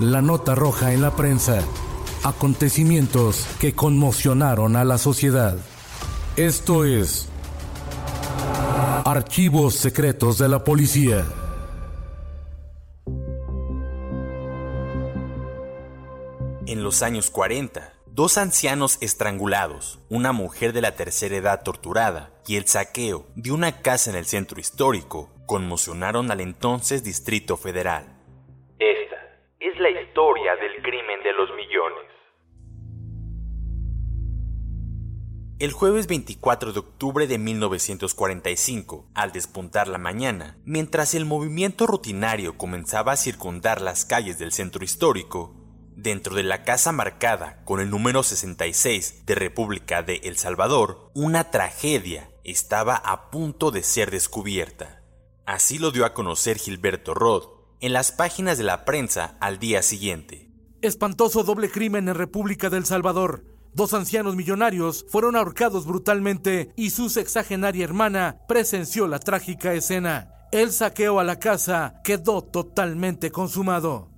La nota roja en la prensa. Acontecimientos que conmocionaron a la sociedad. Esto es Archivos Secretos de la Policía. En los años 40, dos ancianos estrangulados, una mujer de la tercera edad torturada y el saqueo de una casa en el centro histórico conmocionaron al entonces Distrito Federal. El jueves 24 de octubre de 1945, al despuntar la mañana, mientras el movimiento rutinario comenzaba a circundar las calles del centro histórico, dentro de la casa marcada con el número 66 de República de El Salvador, una tragedia estaba a punto de ser descubierta. Así lo dio a conocer Gilberto Rod en las páginas de la prensa al día siguiente. Espantoso doble crimen en República del Salvador. Dos ancianos millonarios fueron ahorcados brutalmente y su sexagenaria hermana presenció la trágica escena. El saqueo a la casa quedó totalmente consumado.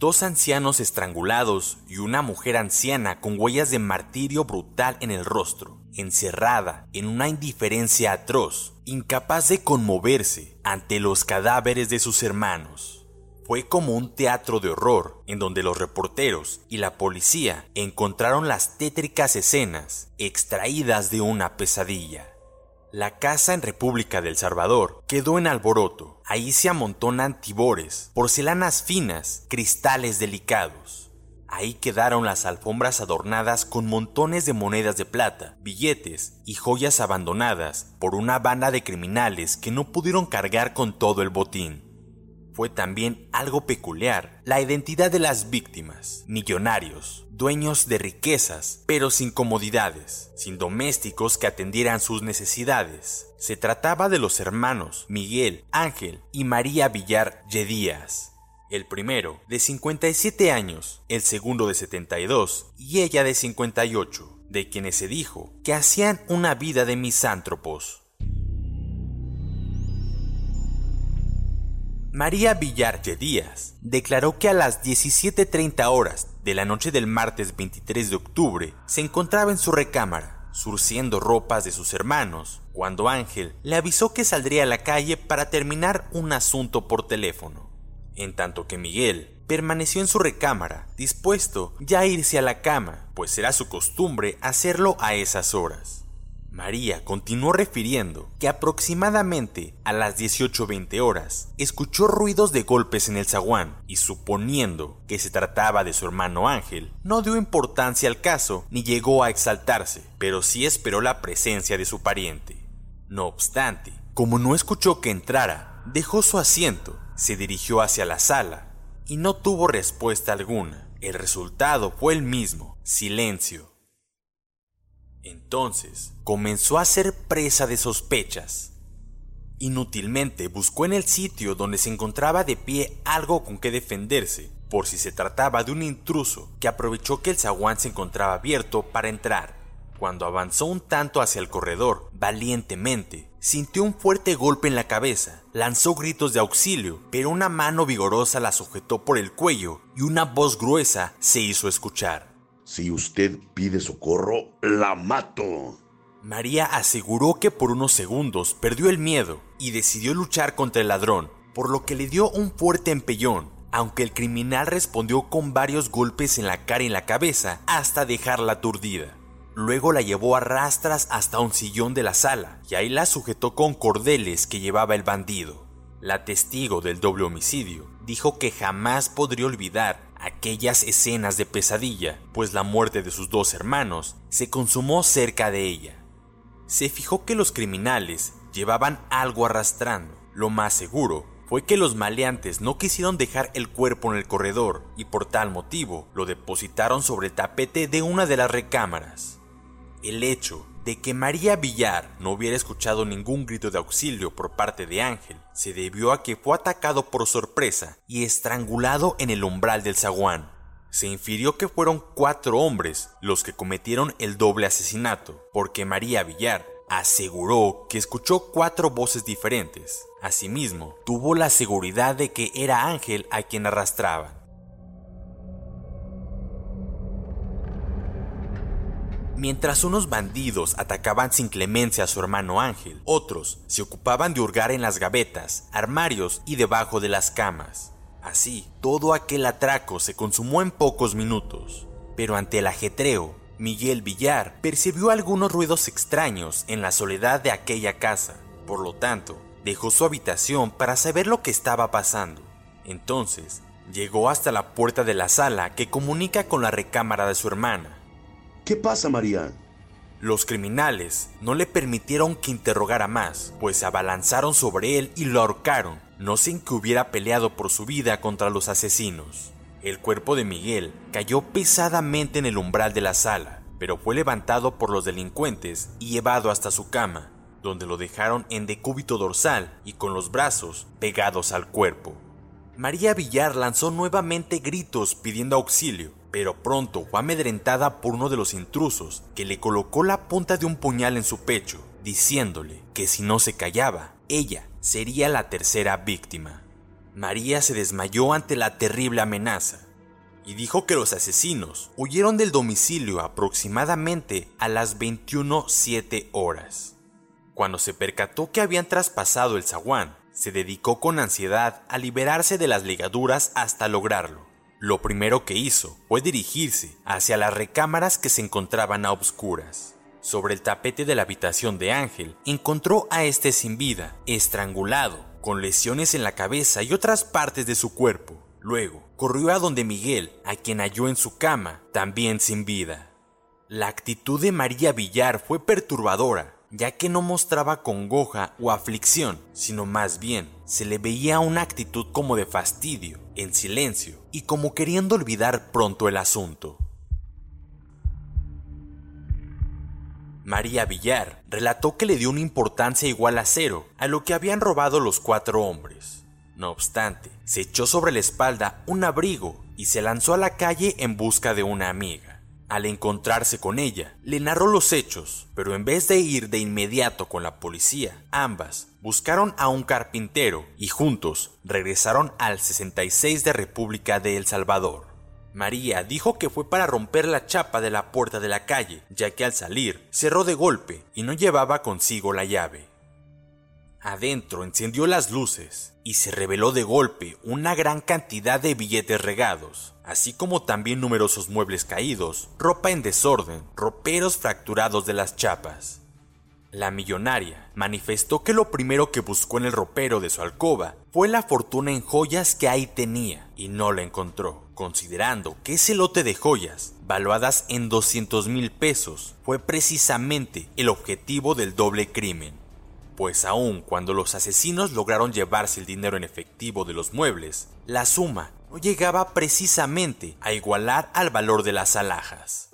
Dos ancianos estrangulados y una mujer anciana con huellas de martirio brutal en el rostro, encerrada en una indiferencia atroz, incapaz de conmoverse ante los cadáveres de sus hermanos. Fue como un teatro de horror en donde los reporteros y la policía encontraron las tétricas escenas extraídas de una pesadilla. La casa en República del Salvador quedó en alboroto. Ahí se amontonan tibores, porcelanas finas, cristales delicados. Ahí quedaron las alfombras adornadas con montones de monedas de plata, billetes y joyas abandonadas por una banda de criminales que no pudieron cargar con todo el botín. Fue también algo peculiar la identidad de las víctimas, millonarios, dueños de riquezas, pero sin comodidades, sin domésticos que atendieran sus necesidades. Se trataba de los hermanos Miguel, Ángel y María Villar Yedías. El primero de 57 años, el segundo de 72 y ella de 58, de quienes se dijo que hacían una vida de misántropos. María Villarche Díaz declaró que a las 17.30 horas de la noche del martes 23 de octubre se encontraba en su recámara, surciendo ropas de sus hermanos, cuando Ángel le avisó que saldría a la calle para terminar un asunto por teléfono. En tanto que Miguel permaneció en su recámara, dispuesto ya a irse a la cama, pues era su costumbre hacerlo a esas horas. María continuó refiriendo que aproximadamente a las 18.20 horas escuchó ruidos de golpes en el zaguán y suponiendo que se trataba de su hermano Ángel, no dio importancia al caso ni llegó a exaltarse, pero sí esperó la presencia de su pariente. No obstante, como no escuchó que entrara, dejó su asiento, se dirigió hacia la sala y no tuvo respuesta alguna. El resultado fue el mismo, silencio. Entonces comenzó a ser presa de sospechas. Inútilmente buscó en el sitio donde se encontraba de pie algo con que defenderse, por si se trataba de un intruso que aprovechó que el zaguán se encontraba abierto para entrar. Cuando avanzó un tanto hacia el corredor, valientemente, sintió un fuerte golpe en la cabeza, lanzó gritos de auxilio, pero una mano vigorosa la sujetó por el cuello y una voz gruesa se hizo escuchar. Si usted pide socorro, la mato. María aseguró que por unos segundos perdió el miedo y decidió luchar contra el ladrón, por lo que le dio un fuerte empellón, aunque el criminal respondió con varios golpes en la cara y en la cabeza hasta dejarla aturdida. Luego la llevó a rastras hasta un sillón de la sala y ahí la sujetó con cordeles que llevaba el bandido. La testigo del doble homicidio dijo que jamás podría olvidar aquellas escenas de pesadilla, pues la muerte de sus dos hermanos se consumó cerca de ella se fijó que los criminales llevaban algo arrastrando. Lo más seguro fue que los maleantes no quisieron dejar el cuerpo en el corredor y por tal motivo lo depositaron sobre el tapete de una de las recámaras. El hecho de que María Villar no hubiera escuchado ningún grito de auxilio por parte de Ángel se debió a que fue atacado por sorpresa y estrangulado en el umbral del zaguán se infirió que fueron cuatro hombres los que cometieron el doble asesinato, porque María Villar aseguró que escuchó cuatro voces diferentes. Asimismo, tuvo la seguridad de que era Ángel a quien arrastraban. Mientras unos bandidos atacaban sin clemencia a su hermano Ángel, otros se ocupaban de hurgar en las gavetas, armarios y debajo de las camas. Así, todo aquel atraco se consumó en pocos minutos, pero ante el ajetreo, Miguel Villar percibió algunos ruidos extraños en la soledad de aquella casa. Por lo tanto, dejó su habitación para saber lo que estaba pasando. Entonces, llegó hasta la puerta de la sala que comunica con la recámara de su hermana. ¿Qué pasa, María? Los criminales no le permitieron que interrogara más, pues se abalanzaron sobre él y lo ahorcaron, no sin que hubiera peleado por su vida contra los asesinos. El cuerpo de Miguel cayó pesadamente en el umbral de la sala, pero fue levantado por los delincuentes y llevado hasta su cama, donde lo dejaron en decúbito dorsal y con los brazos pegados al cuerpo. María Villar lanzó nuevamente gritos pidiendo auxilio, pero pronto fue amedrentada por uno de los intrusos que le colocó la punta de un puñal en su pecho, diciéndole que si no se callaba, ella sería la tercera víctima. María se desmayó ante la terrible amenaza y dijo que los asesinos huyeron del domicilio aproximadamente a las 21.07 horas. Cuando se percató que habían traspasado el zaguán, se dedicó con ansiedad a liberarse de las ligaduras hasta lograrlo. Lo primero que hizo fue dirigirse hacia las recámaras que se encontraban a obscuras. Sobre el tapete de la habitación de Ángel encontró a este sin vida, estrangulado, con lesiones en la cabeza y otras partes de su cuerpo. Luego, corrió a donde Miguel, a quien halló en su cama, también sin vida. La actitud de María Villar fue perturbadora, ya que no mostraba congoja o aflicción, sino más bien se le veía una actitud como de fastidio, en silencio, y como queriendo olvidar pronto el asunto. María Villar relató que le dio una importancia igual a cero a lo que habían robado los cuatro hombres. No obstante, se echó sobre la espalda un abrigo y se lanzó a la calle en busca de una amiga. Al encontrarse con ella, le narró los hechos, pero en vez de ir de inmediato con la policía, ambas buscaron a un carpintero y juntos regresaron al 66 de República de El Salvador. María dijo que fue para romper la chapa de la puerta de la calle, ya que al salir cerró de golpe y no llevaba consigo la llave. Adentro encendió las luces y se reveló de golpe una gran cantidad de billetes regados, así como también numerosos muebles caídos, ropa en desorden, roperos fracturados de las chapas. La millonaria manifestó que lo primero que buscó en el ropero de su alcoba fue la fortuna en joyas que ahí tenía y no la encontró, considerando que ese lote de joyas, valuadas en 200 mil pesos, fue precisamente el objetivo del doble crimen. Pues aun cuando los asesinos lograron llevarse el dinero en efectivo de los muebles, la suma llegaba precisamente a igualar al valor de las alhajas.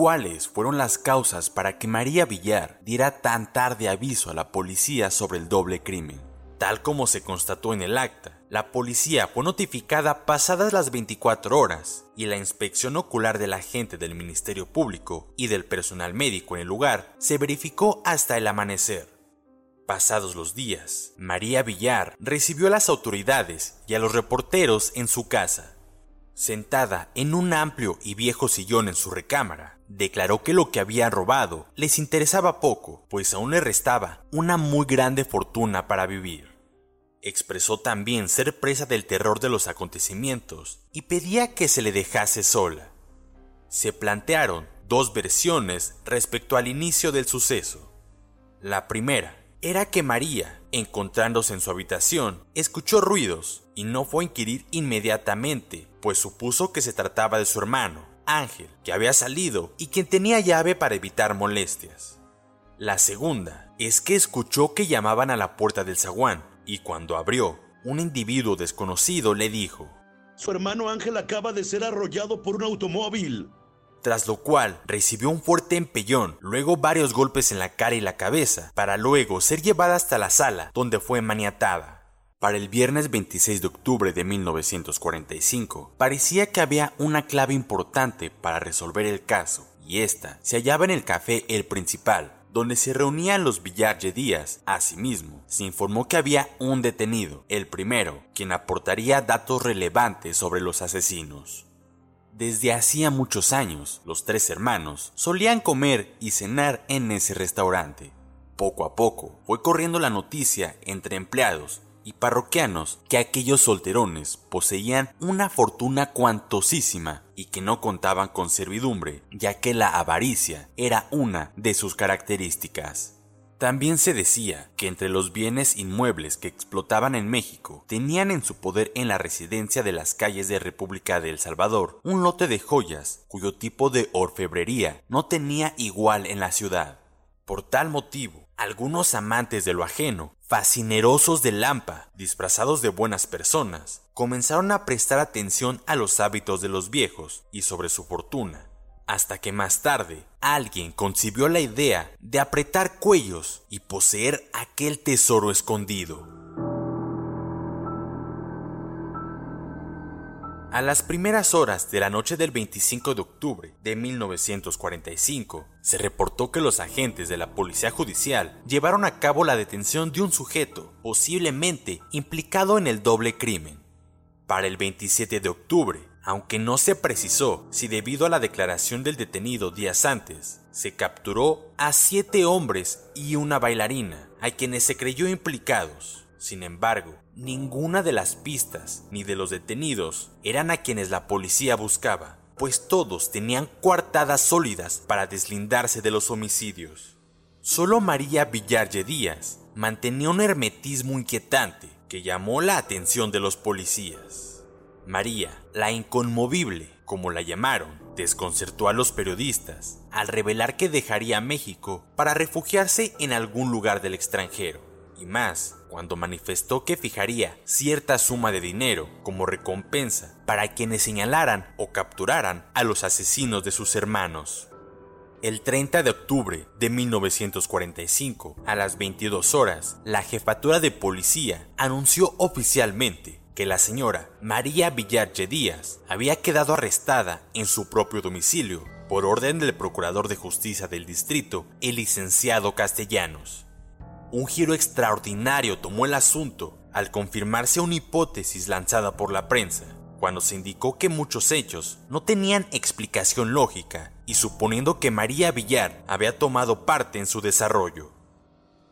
¿Cuáles fueron las causas para que María Villar diera tan tarde aviso a la policía sobre el doble crimen? Tal como se constató en el acta, la policía fue notificada pasadas las 24 horas y la inspección ocular del agente del Ministerio Público y del personal médico en el lugar se verificó hasta el amanecer. Pasados los días, María Villar recibió a las autoridades y a los reporteros en su casa sentada en un amplio y viejo sillón en su recámara, declaró que lo que había robado les interesaba poco, pues aún le restaba una muy grande fortuna para vivir. Expresó también ser presa del terror de los acontecimientos y pedía que se le dejase sola. Se plantearon dos versiones respecto al inicio del suceso. La primera era que María, encontrándose en su habitación, escuchó ruidos y no fue a inquirir inmediatamente, pues supuso que se trataba de su hermano, Ángel, que había salido y quien tenía llave para evitar molestias. La segunda es que escuchó que llamaban a la puerta del zaguán y cuando abrió, un individuo desconocido le dijo, Su hermano Ángel acaba de ser arrollado por un automóvil. Tras lo cual recibió un fuerte empellón, luego varios golpes en la cara y la cabeza, para luego ser llevada hasta la sala, donde fue maniatada. Para el viernes 26 de octubre de 1945, parecía que había una clave importante para resolver el caso, y esta se hallaba en el café El Principal, donde se reunían los Villarge Díaz. Asimismo, se informó que había un detenido, el primero, quien aportaría datos relevantes sobre los asesinos. Desde hacía muchos años, los tres hermanos solían comer y cenar en ese restaurante. Poco a poco fue corriendo la noticia entre empleados y parroquianos que aquellos solterones poseían una fortuna cuantosísima y que no contaban con servidumbre, ya que la avaricia era una de sus características. También se decía que entre los bienes inmuebles que explotaban en México tenían en su poder en la residencia de las calles de República de El Salvador un lote de joyas cuyo tipo de orfebrería no tenía igual en la ciudad. Por tal motivo, algunos amantes de lo ajeno, fascinerosos de Lampa, disfrazados de buenas personas, comenzaron a prestar atención a los hábitos de los viejos y sobre su fortuna hasta que más tarde alguien concibió la idea de apretar cuellos y poseer aquel tesoro escondido. A las primeras horas de la noche del 25 de octubre de 1945, se reportó que los agentes de la Policía Judicial llevaron a cabo la detención de un sujeto posiblemente implicado en el doble crimen. Para el 27 de octubre, aunque no se precisó si debido a la declaración del detenido días antes, se capturó a siete hombres y una bailarina, a quienes se creyó implicados. Sin embargo, ninguna de las pistas ni de los detenidos eran a quienes la policía buscaba, pues todos tenían coartadas sólidas para deslindarse de los homicidios. Solo María Villarge Díaz mantenía un hermetismo inquietante que llamó la atención de los policías. María, la inconmovible, como la llamaron, desconcertó a los periodistas al revelar que dejaría México para refugiarse en algún lugar del extranjero, y más cuando manifestó que fijaría cierta suma de dinero como recompensa para quienes señalaran o capturaran a los asesinos de sus hermanos. El 30 de octubre de 1945, a las 22 horas, la jefatura de policía anunció oficialmente que la señora María Villarche Díaz había quedado arrestada en su propio domicilio por orden del Procurador de Justicia del Distrito, el licenciado Castellanos. Un giro extraordinario tomó el asunto al confirmarse una hipótesis lanzada por la prensa, cuando se indicó que muchos hechos no tenían explicación lógica y suponiendo que María Villar había tomado parte en su desarrollo.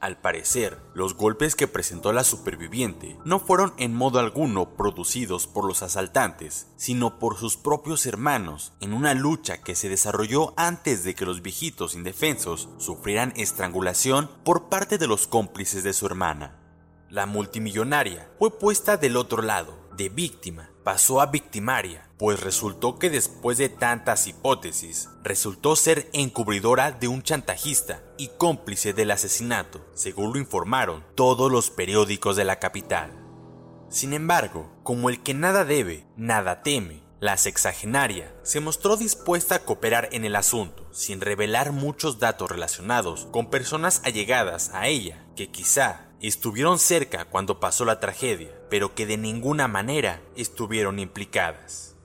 Al parecer, los golpes que presentó la superviviente no fueron en modo alguno producidos por los asaltantes, sino por sus propios hermanos en una lucha que se desarrolló antes de que los viejitos indefensos sufrieran estrangulación por parte de los cómplices de su hermana. La multimillonaria fue puesta del otro lado, de víctima, pasó a victimaria, pues resultó que después de tantas hipótesis, resultó ser encubridora de un chantajista y cómplice del asesinato, según lo informaron todos los periódicos de la capital. Sin embargo, como el que nada debe, nada teme, la sexagenaria se mostró dispuesta a cooperar en el asunto, sin revelar muchos datos relacionados con personas allegadas a ella, que quizá estuvieron cerca cuando pasó la tragedia, pero que de ninguna manera estuvieron implicadas.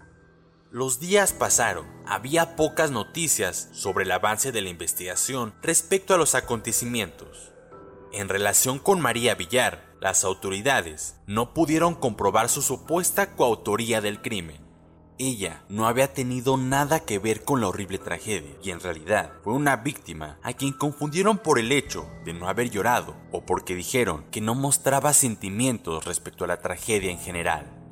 Los días pasaron, había pocas noticias sobre el avance de la investigación respecto a los acontecimientos. En relación con María Villar, las autoridades no pudieron comprobar su supuesta coautoría del crimen. ella no había tenido nada que ver con la horrible tragedia y en realidad fue una víctima a quien confundieron por el hecho de no haber llorado o porque dijeron que no mostraba sentimientos respecto a la tragedia en general.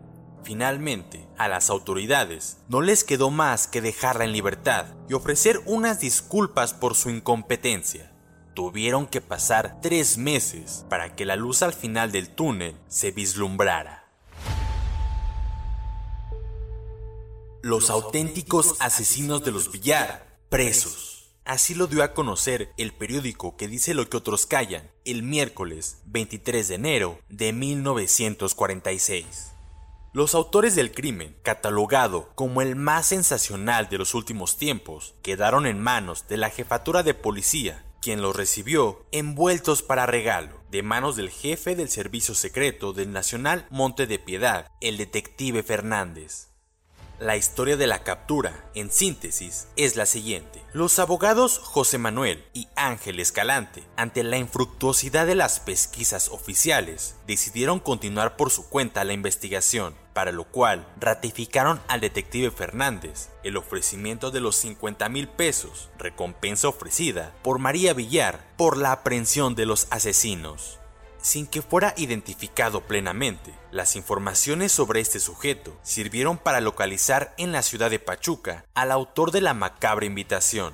Finalmente, a las autoridades no les quedó más que dejarla en libertad y ofrecer unas disculpas por su incompetencia. Tuvieron que pasar tres meses para que la luz al final del túnel se vislumbrara. Los auténticos asesinos de los Villar, presos. Así lo dio a conocer el periódico que dice lo que otros callan, el miércoles 23 de enero de 1946. Los autores del crimen, catalogado como el más sensacional de los últimos tiempos, quedaron en manos de la jefatura de policía, quien los recibió envueltos para regalo, de manos del jefe del servicio secreto del Nacional Monte de Piedad, el detective Fernández. La historia de la captura, en síntesis, es la siguiente. Los abogados José Manuel y Ángel Escalante, ante la infructuosidad de las pesquisas oficiales, decidieron continuar por su cuenta la investigación, para lo cual ratificaron al detective Fernández el ofrecimiento de los 50 mil pesos, recompensa ofrecida por María Villar por la aprehensión de los asesinos sin que fuera identificado plenamente. Las informaciones sobre este sujeto sirvieron para localizar en la ciudad de Pachuca al autor de la macabra invitación.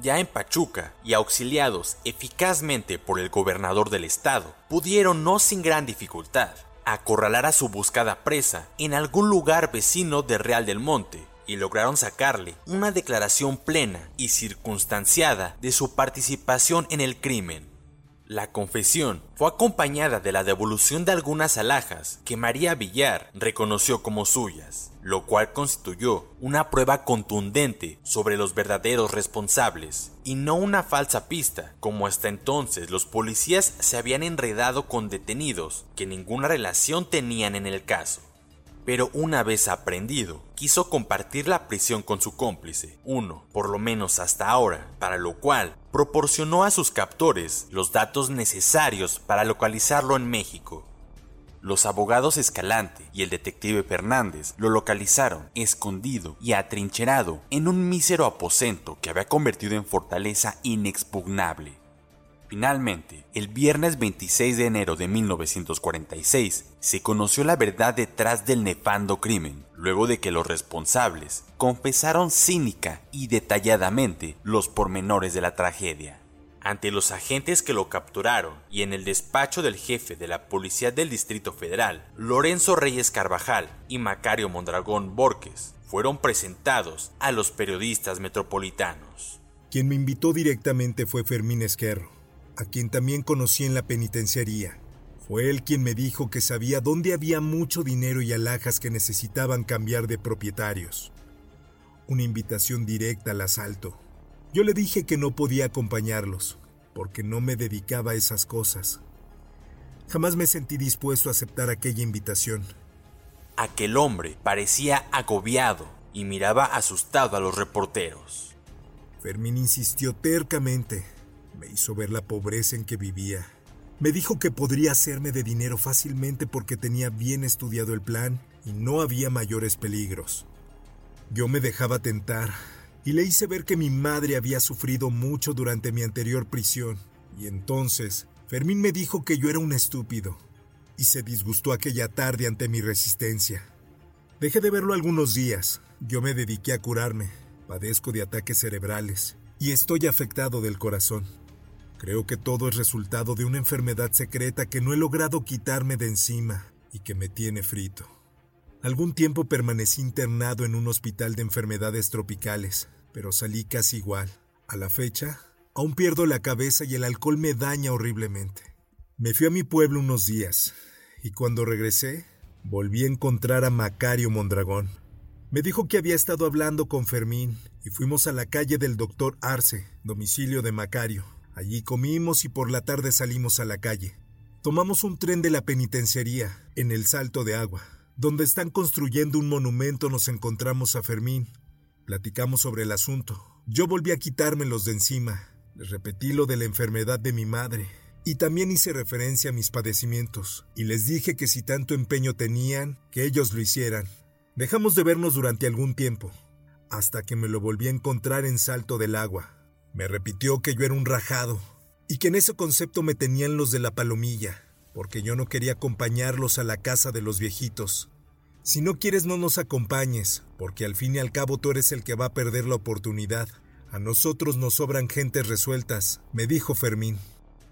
Ya en Pachuca, y auxiliados eficazmente por el gobernador del estado, pudieron no sin gran dificultad acorralar a su buscada presa en algún lugar vecino de Real del Monte y lograron sacarle una declaración plena y circunstanciada de su participación en el crimen. La confesión fue acompañada de la devolución de algunas alhajas que María Villar reconoció como suyas, lo cual constituyó una prueba contundente sobre los verdaderos responsables, y no una falsa pista, como hasta entonces los policías se habían enredado con detenidos que ninguna relación tenían en el caso. Pero una vez aprendido, quiso compartir la prisión con su cómplice, uno, por lo menos hasta ahora, para lo cual proporcionó a sus captores los datos necesarios para localizarlo en México. Los abogados Escalante y el detective Fernández lo localizaron escondido y atrincherado en un mísero aposento que había convertido en fortaleza inexpugnable. Finalmente, el viernes 26 de enero de 1946, se conoció la verdad detrás del nefando crimen, luego de que los responsables confesaron cínica y detalladamente los pormenores de la tragedia. Ante los agentes que lo capturaron y en el despacho del jefe de la Policía del Distrito Federal, Lorenzo Reyes Carvajal y Macario Mondragón Borges, fueron presentados a los periodistas metropolitanos. Quien me invitó directamente fue Fermín Esquerro a quien también conocí en la penitenciaría. Fue él quien me dijo que sabía dónde había mucho dinero y alhajas que necesitaban cambiar de propietarios. Una invitación directa al asalto. Yo le dije que no podía acompañarlos, porque no me dedicaba a esas cosas. Jamás me sentí dispuesto a aceptar aquella invitación. Aquel hombre parecía agobiado y miraba asustado a los reporteros. Fermín insistió tercamente me hizo ver la pobreza en que vivía. Me dijo que podría hacerme de dinero fácilmente porque tenía bien estudiado el plan y no había mayores peligros. Yo me dejaba tentar y le hice ver que mi madre había sufrido mucho durante mi anterior prisión. Y entonces Fermín me dijo que yo era un estúpido y se disgustó aquella tarde ante mi resistencia. Dejé de verlo algunos días. Yo me dediqué a curarme. Padezco de ataques cerebrales y estoy afectado del corazón. Creo que todo es resultado de una enfermedad secreta que no he logrado quitarme de encima y que me tiene frito. Algún tiempo permanecí internado en un hospital de enfermedades tropicales, pero salí casi igual. A la fecha, aún pierdo la cabeza y el alcohol me daña horriblemente. Me fui a mi pueblo unos días, y cuando regresé, volví a encontrar a Macario Mondragón. Me dijo que había estado hablando con Fermín y fuimos a la calle del doctor Arce, domicilio de Macario. Allí comimos y por la tarde salimos a la calle. Tomamos un tren de la penitenciaría, en el Salto de Agua. Donde están construyendo un monumento nos encontramos a Fermín. Platicamos sobre el asunto. Yo volví a quitármelos de encima. Les repetí lo de la enfermedad de mi madre. Y también hice referencia a mis padecimientos. Y les dije que si tanto empeño tenían, que ellos lo hicieran. Dejamos de vernos durante algún tiempo, hasta que me lo volví a encontrar en Salto del Agua. Me repitió que yo era un rajado y que en ese concepto me tenían los de la palomilla, porque yo no quería acompañarlos a la casa de los viejitos. Si no quieres no nos acompañes, porque al fin y al cabo tú eres el que va a perder la oportunidad. A nosotros nos sobran gentes resueltas, me dijo Fermín.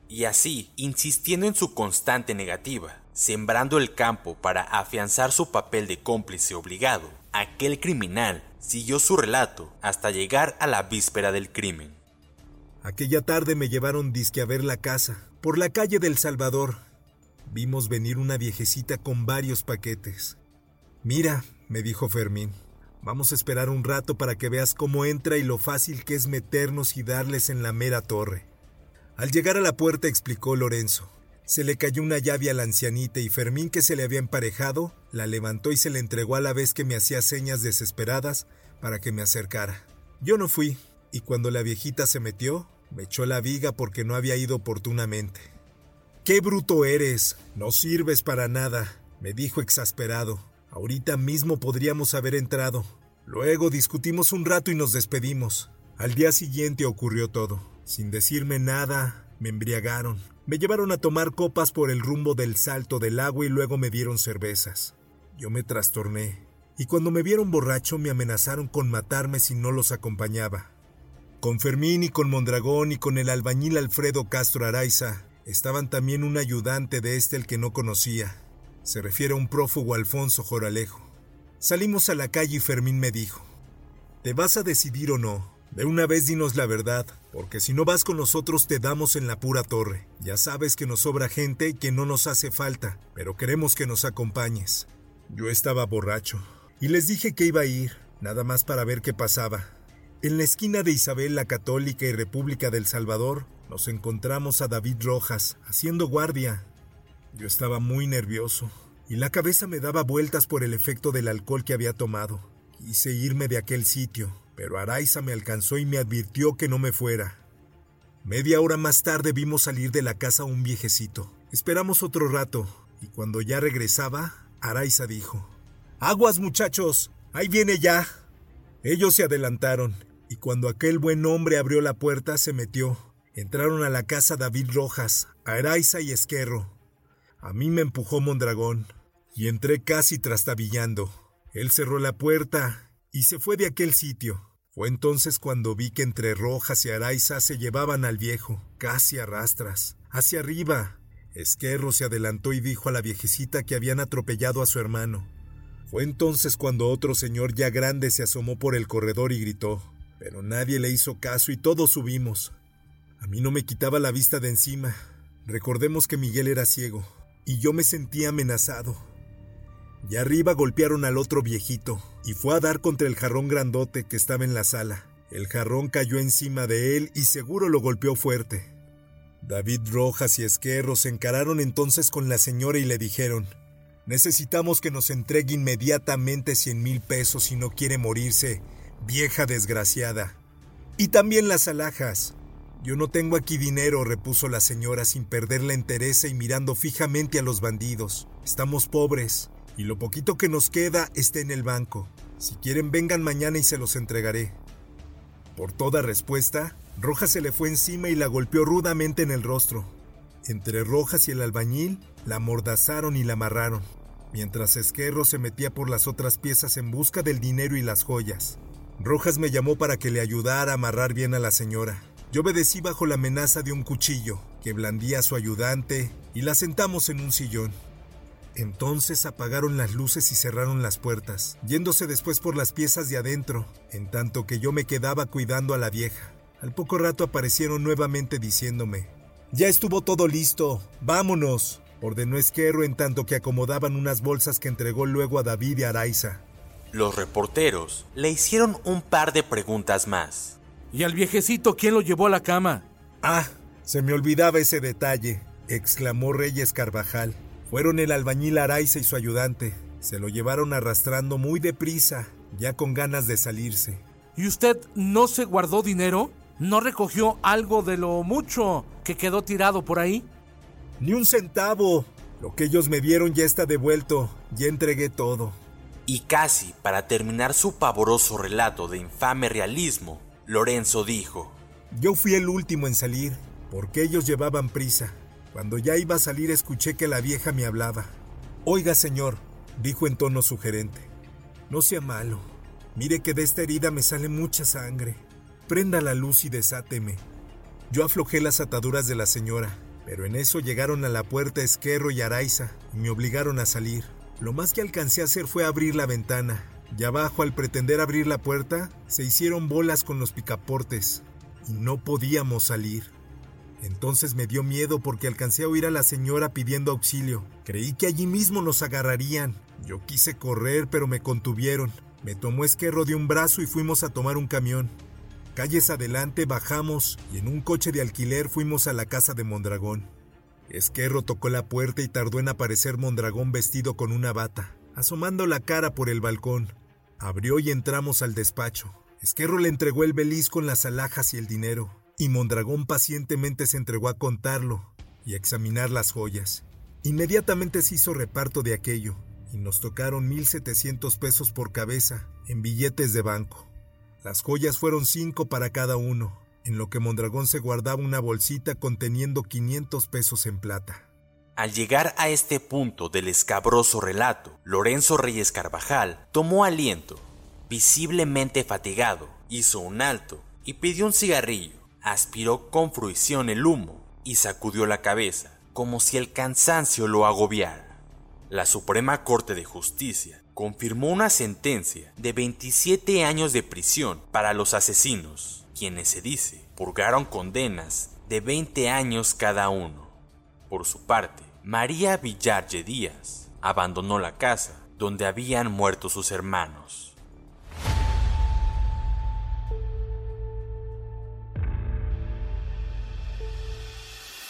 Y así, insistiendo en su constante negativa, sembrando el campo para afianzar su papel de cómplice obligado, aquel criminal siguió su relato hasta llegar a la víspera del crimen. Aquella tarde me llevaron disque a ver la casa, por la calle del Salvador. Vimos venir una viejecita con varios paquetes. Mira, me dijo Fermín, vamos a esperar un rato para que veas cómo entra y lo fácil que es meternos y darles en la mera torre. Al llegar a la puerta explicó Lorenzo. Se le cayó una llave a la ancianita y Fermín, que se le había emparejado, la levantó y se le entregó a la vez que me hacía señas desesperadas para que me acercara. Yo no fui, y cuando la viejita se metió, me echó la viga porque no había ido oportunamente. ¡Qué bruto eres! No sirves para nada, me dijo exasperado. Ahorita mismo podríamos haber entrado. Luego discutimos un rato y nos despedimos. Al día siguiente ocurrió todo. Sin decirme nada, me embriagaron. Me llevaron a tomar copas por el rumbo del salto del agua y luego me dieron cervezas. Yo me trastorné, y cuando me vieron borracho me amenazaron con matarme si no los acompañaba. Con Fermín y con Mondragón y con el albañil Alfredo Castro Araiza estaban también un ayudante de este el que no conocía. Se refiere a un prófugo Alfonso Joralejo. Salimos a la calle y Fermín me dijo, ¿te vas a decidir o no? De una vez dinos la verdad, porque si no vas con nosotros te damos en la pura torre. Ya sabes que nos sobra gente y que no nos hace falta, pero queremos que nos acompañes. Yo estaba borracho, y les dije que iba a ir, nada más para ver qué pasaba. En la esquina de Isabel la Católica y República del Salvador, nos encontramos a David Rojas, haciendo guardia. Yo estaba muy nervioso, y la cabeza me daba vueltas por el efecto del alcohol que había tomado. Quise irme de aquel sitio, pero Araiza me alcanzó y me advirtió que no me fuera. Media hora más tarde vimos salir de la casa un viejecito. Esperamos otro rato, y cuando ya regresaba, Araiza dijo, Aguas muchachos, ahí viene ya. Ellos se adelantaron, y cuando aquel buen hombre abrió la puerta se metió. Entraron a la casa David Rojas, Araiza y Esquerro. A mí me empujó Mondragón, y entré casi trastabillando. Él cerró la puerta y se fue de aquel sitio. Fue entonces cuando vi que entre Rojas y Araiza se llevaban al viejo, casi a rastras, hacia arriba. Esquerro se adelantó y dijo a la viejecita que habían atropellado a su hermano. Fue entonces cuando otro señor ya grande se asomó por el corredor y gritó, pero nadie le hizo caso y todos subimos. A mí no me quitaba la vista de encima. Recordemos que Miguel era ciego, y yo me sentía amenazado. Y arriba golpearon al otro viejito, y fue a dar contra el jarrón grandote que estaba en la sala. El jarrón cayó encima de él y seguro lo golpeó fuerte. David Rojas y Esquerro se encararon entonces con la señora y le dijeron, Necesitamos que nos entregue inmediatamente cien mil pesos si no quiere morirse, vieja desgraciada. Y también las alhajas. Yo no tengo aquí dinero, repuso la señora sin perder la entereza y mirando fijamente a los bandidos. Estamos pobres y lo poquito que nos queda está en el banco. Si quieren vengan mañana y se los entregaré. Por toda respuesta, Rojas se le fue encima y la golpeó rudamente en el rostro. Entre Rojas y el albañil la amordazaron y la amarraron, mientras Esquerro se metía por las otras piezas en busca del dinero y las joyas. Rojas me llamó para que le ayudara a amarrar bien a la señora. Yo obedecí bajo la amenaza de un cuchillo que blandía a su ayudante y la sentamos en un sillón. Entonces apagaron las luces y cerraron las puertas, yéndose después por las piezas de adentro, en tanto que yo me quedaba cuidando a la vieja. Al poco rato aparecieron nuevamente diciéndome, Ya estuvo todo listo, vámonos, ordenó Esquerro en tanto que acomodaban unas bolsas que entregó luego a David y Araiza. Los reporteros le hicieron un par de preguntas más. ¿Y al viejecito quién lo llevó a la cama? Ah, se me olvidaba ese detalle, exclamó Reyes Carvajal. Fueron el albañil Araiza y su ayudante. Se lo llevaron arrastrando muy deprisa, ya con ganas de salirse. ¿Y usted no se guardó dinero? ¿No recogió algo de lo mucho que quedó tirado por ahí? Ni un centavo. Lo que ellos me dieron ya está devuelto. Ya entregué todo. Y casi para terminar su pavoroso relato de infame realismo, Lorenzo dijo, Yo fui el último en salir, porque ellos llevaban prisa. Cuando ya iba a salir escuché que la vieja me hablaba. Oiga, señor, dijo en tono sugerente, no sea malo. Mire que de esta herida me sale mucha sangre. Prenda la luz y desáteme. Yo aflojé las ataduras de la señora, pero en eso llegaron a la puerta Esquerro y Araiza y me obligaron a salir. Lo más que alcancé a hacer fue abrir la ventana. Y abajo, al pretender abrir la puerta, se hicieron bolas con los picaportes y no podíamos salir. Entonces me dio miedo porque alcancé a oír a la señora pidiendo auxilio. Creí que allí mismo nos agarrarían. Yo quise correr, pero me contuvieron. Me tomó Esquerro de un brazo y fuimos a tomar un camión. Calles adelante bajamos y en un coche de alquiler fuimos a la casa de Mondragón. Esquerro tocó la puerta y tardó en aparecer Mondragón vestido con una bata, asomando la cara por el balcón. Abrió y entramos al despacho. Esquerro le entregó el beliz con las alhajas y el dinero y Mondragón pacientemente se entregó a contarlo y a examinar las joyas. Inmediatamente se hizo reparto de aquello y nos tocaron 1.700 pesos por cabeza en billetes de banco. Las joyas fueron cinco para cada uno, en lo que Mondragón se guardaba una bolsita conteniendo 500 pesos en plata. Al llegar a este punto del escabroso relato, Lorenzo Reyes Carvajal tomó aliento. Visiblemente fatigado, hizo un alto y pidió un cigarrillo aspiró con fruición el humo y sacudió la cabeza, como si el cansancio lo agobiara. La Suprema Corte de Justicia confirmó una sentencia de 27 años de prisión para los asesinos, quienes se dice purgaron condenas de 20 años cada uno. Por su parte, María Villarge Díaz abandonó la casa donde habían muerto sus hermanos.